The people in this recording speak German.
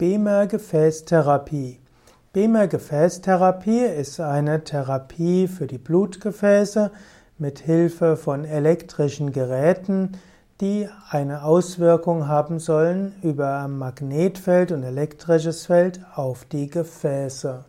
BEMER-Gefäßtherapie. BEMER-Gefäßtherapie ist eine Therapie für die Blutgefäße mit Hilfe von elektrischen Geräten, die eine Auswirkung haben sollen über Magnetfeld und elektrisches Feld auf die Gefäße.